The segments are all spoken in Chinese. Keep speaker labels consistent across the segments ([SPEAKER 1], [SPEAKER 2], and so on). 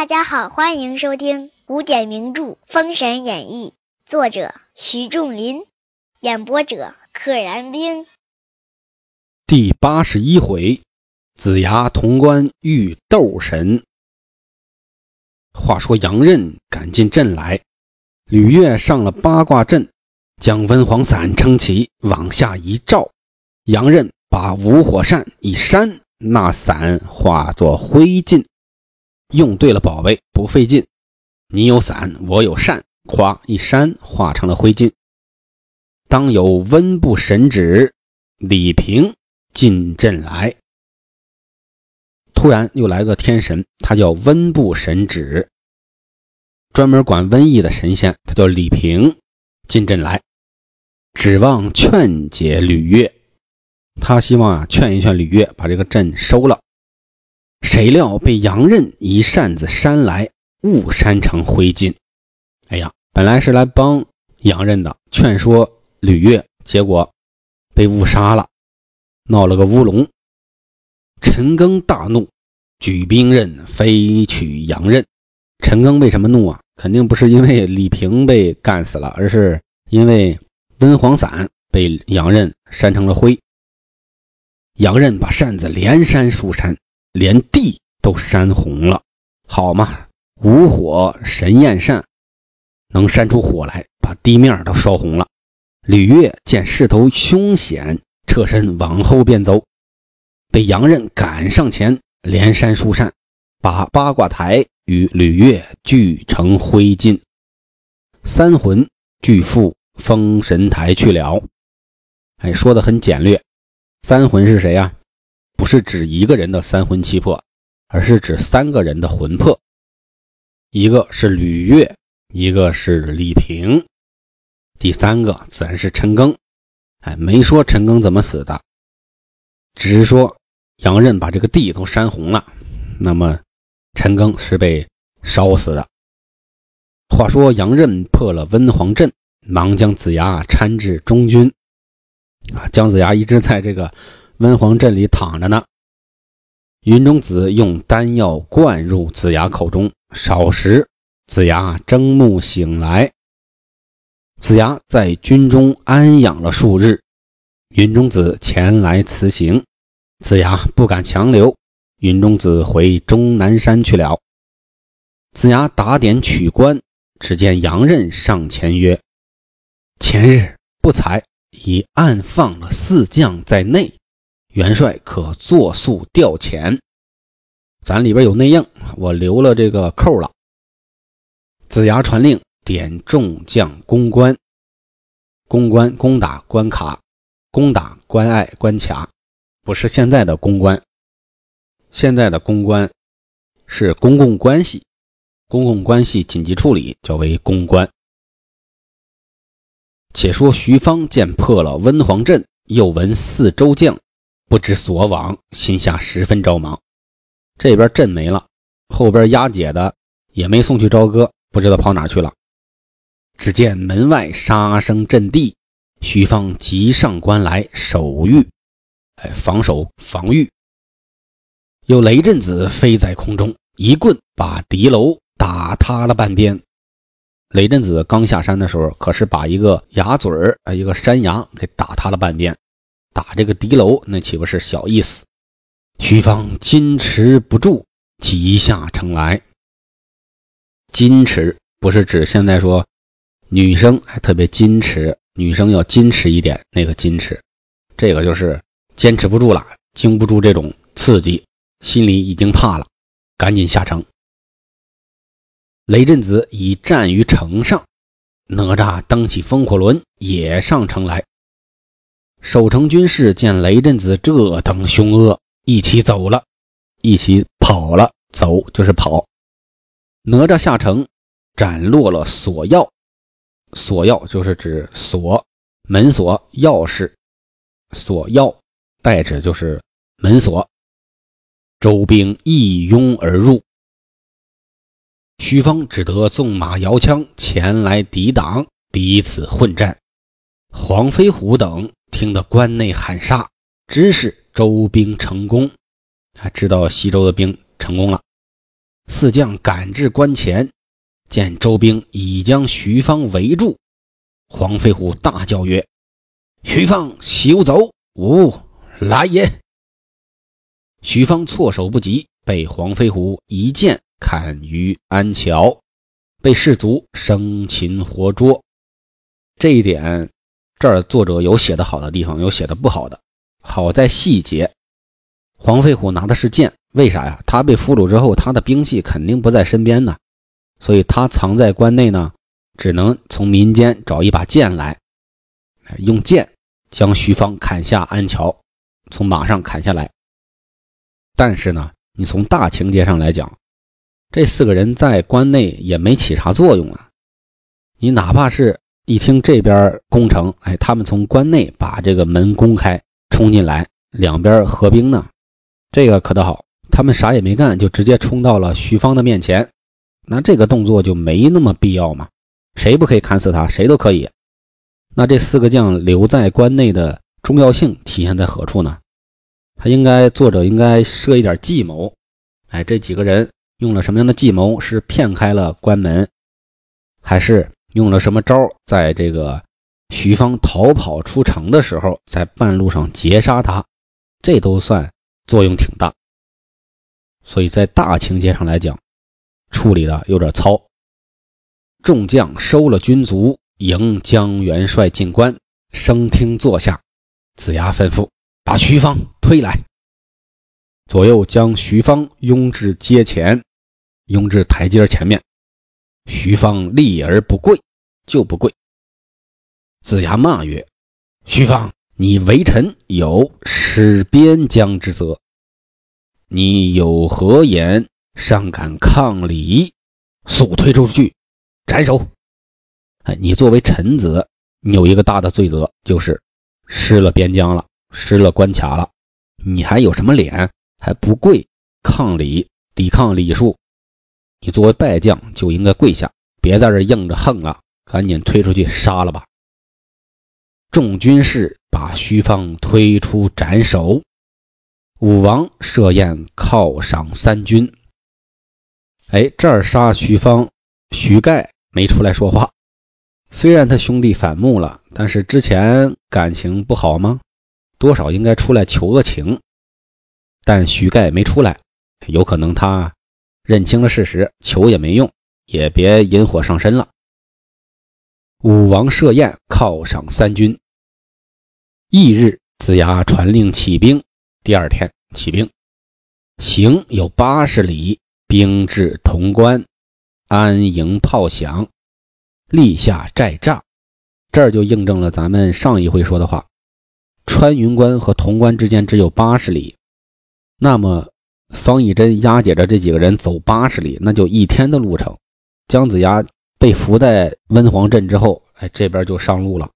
[SPEAKER 1] 大家好，欢迎收听古典名著《封神演义》，作者徐仲林，演播者可燃冰。
[SPEAKER 2] 第八十一回，子牙潼关遇斗神。话说杨任赶进阵来，吕岳上了八卦阵，将温黄伞撑起，往下一照，杨任把五火扇一扇，那伞化作灰烬。用对了宝贝不费劲，你有伞，我有扇，夸一扇化成了灰烬。当有温部神旨，李平。进阵来，突然又来个天神，他叫温部神旨，专门管瘟疫的神仙，他叫李平。进阵来，指望劝解吕岳，他希望啊劝一劝吕岳，把这个阵收了。谁料被杨任一扇子扇来，误扇成灰烬。哎呀，本来是来帮杨任的，劝说吕岳，结果被误杀了。闹了个乌龙，陈庚大怒，举兵刃飞取杨任。陈庚为什么怒啊？肯定不是因为李平被干死了，而是因为温黄散被杨任扇成了灰。杨任把扇子连扇数扇，连地都扇红了。好嘛，五火神焰扇能扇出火来，把地面都烧红了。吕岳见势头凶险。侧身往后便走，被杨任赶上前，连扇数扇，把八卦台与吕岳聚成灰烬。三魂俱赴封神台去了。哎，说的很简略。三魂是谁呀？不是指一个人的三魂七魄，而是指三个人的魂魄。一个是吕岳，一个是李平，第三个自然是陈庚。哎，没说陈庚怎么死的，只是说杨任把这个地都扇红了。那么陈庚是被烧死的。话说杨任破了温黄阵，忙将子牙搀至中军。啊，姜子牙一直在这个温黄镇里躺着呢。云中子用丹药灌入子牙口中，少时子牙睁目醒来。子牙在军中安养了数日，云中子前来辞行，子牙不敢强留，云中子回终南山去了。子牙打点取关，只见杨任上前曰：“前日不才已暗放了四将在内，元帅可作速调遣。咱里边有内应，我留了这个扣了。”子牙传令。点众将攻关，攻关攻打关卡，攻打关隘关卡，不是现在的公关，现在的公关是公共关系，公共关系紧急处理叫为公关。且说徐芳见破了温黄阵，又闻四周将不知所往，心下十分着忙。这边阵没了，后边押解的也没送去朝歌，不知道跑哪去了。只见门外杀声震地，徐芳急上关来守御，哎，防守防御。有雷震子飞在空中，一棍把敌楼打塌了半边。雷震子刚下山的时候，可是把一个崖嘴儿，一个山崖给打塌了半边。打这个敌楼，那岂不是小意思？徐芳矜持不住，急下城来。矜持不是指现在说。女生还特别矜持，女生要矜持一点。那个矜持，这个就是坚持不住了，经不住这种刺激，心里已经怕了，赶紧下城。雷震子已站于城上，哪吒蹬起风火轮也上城来。守城军士见雷震子这等凶恶，一起走了，一起跑了。走就是跑。哪吒下城，斩落了锁钥。锁钥就是指锁门锁钥匙，锁钥代指就是门锁。周兵一拥而入，徐芳只得纵马摇枪前来抵挡，彼此混战。黄飞虎等听得关内喊杀，知是周兵成功，他知道西周的兵成功了。四将赶至关前，见周兵已将徐方围住，黄飞虎大叫曰：“徐方休走，吾来也！”徐方措手不及，被黄飞虎一剑砍于安桥，被士卒生擒活捉。这一点，这儿作者有写的好的地方，有写的不好的。好在细节，黄飞虎拿的是剑。为啥呀？他被俘虏之后，他的兵器肯定不在身边呢，所以他藏在关内呢，只能从民间找一把剑来，用剑将徐芳砍下安桥，从马上砍下来。但是呢，你从大情节上来讲，这四个人在关内也没起啥作用啊。你哪怕是一听这边攻城，哎，他们从关内把这个门攻开，冲进来，两边合兵呢，这个可倒好。他们啥也没干，就直接冲到了徐芳的面前，那这个动作就没那么必要嘛？谁不可以砍死他？谁都可以。那这四个将留在关内的重要性体现在何处呢？他应该，作者应该设一点计谋。哎，这几个人用了什么样的计谋？是骗开了关门，还是用了什么招？在这个徐芳逃跑出城的时候，在半路上截杀他，这都算作用挺大。所以在大情节上来讲，处理的有点糙。众将收了军卒，迎江元帅进关，升厅坐下。子牙吩咐把徐芳推来，左右将徐芳拥至阶前，拥至台阶前面。徐芳立而不跪，就不跪。子牙骂曰：“徐芳，你为臣有失边疆之责。”你有何言？尚敢抗礼？速推出去，斩首！哎，你作为臣子，你有一个大的罪责，就是失了边疆了，失了关卡了。你还有什么脸？还不跪抗礼，抵抗礼数？你作为败将就应该跪下，别在这硬着横了，赶紧推出去杀了吧！众军士把徐芳推出斩首。武王设宴犒赏三军。哎，这儿杀徐芳，徐盖没出来说话。虽然他兄弟反目了，但是之前感情不好吗？多少应该出来求个情。但徐盖没出来，有可能他认清了事实，求也没用，也别引火上身了。武王设宴犒赏三军。翌日，子牙传令起兵。第二天起兵，行有八十里，兵至潼关，安营炮响，立下寨栅。这儿就印证了咱们上一回说的话：穿云关和潼关之间只有八十里。那么方以真押解着这几个人走八十里，那就一天的路程。姜子牙被俘在温黄镇之后，哎，这边就上路了，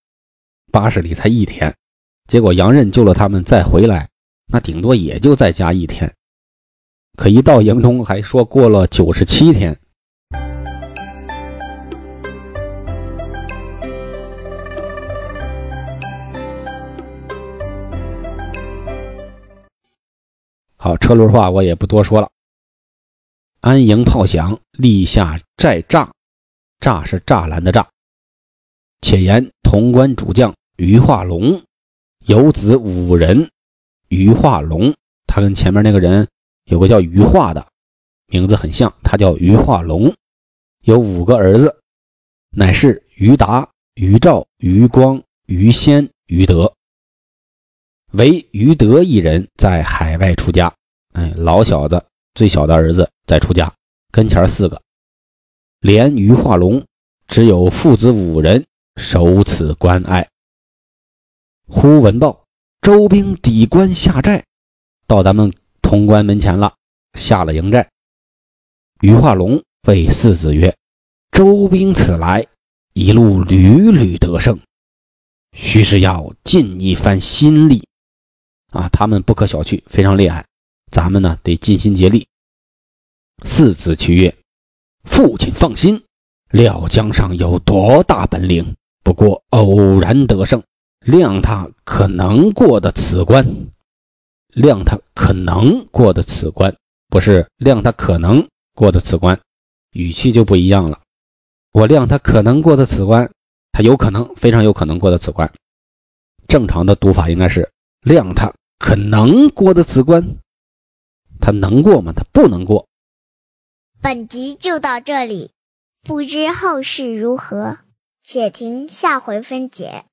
[SPEAKER 2] 八十里才一天。结果杨任救了他们，再回来。那顶多也就再加一天，可一到营中还说过了九十七天。车轮话我也不多说了。安营炮响，立下寨栅，栅是栅栏的栅。且言潼关主将于化龙有子五人。于化龙，他跟前面那个人有个叫于化的，名字很像，他叫于化龙，有五个儿子，乃是于达、于兆、于光、于先、于德。唯于德一人在海外出家，哎，老小子最小的儿子在出家，跟前四个，连于化龙只有父子五人守此关隘。忽闻报。周兵抵关下寨，到咱们潼关门前了，下了营寨。于化龙谓四子曰：“周兵此来，一路屡屡得胜，须是要尽一番心力啊！他们不可小觑，非常厉害。咱们呢，得尽心竭力。”四子其曰：“父亲放心，料江上有多大本领，不过偶然得胜。”谅他可能过的此关，谅他可能过的此关，不是谅他可能过的此关，语气就不一样了。我谅他可能过的此关，他有可能，非常有可能过的此关。正常的读法应该是谅他可能过的此关，他能过吗？他不能过。
[SPEAKER 1] 本集就到这里，不知后事如何，且听下回分解。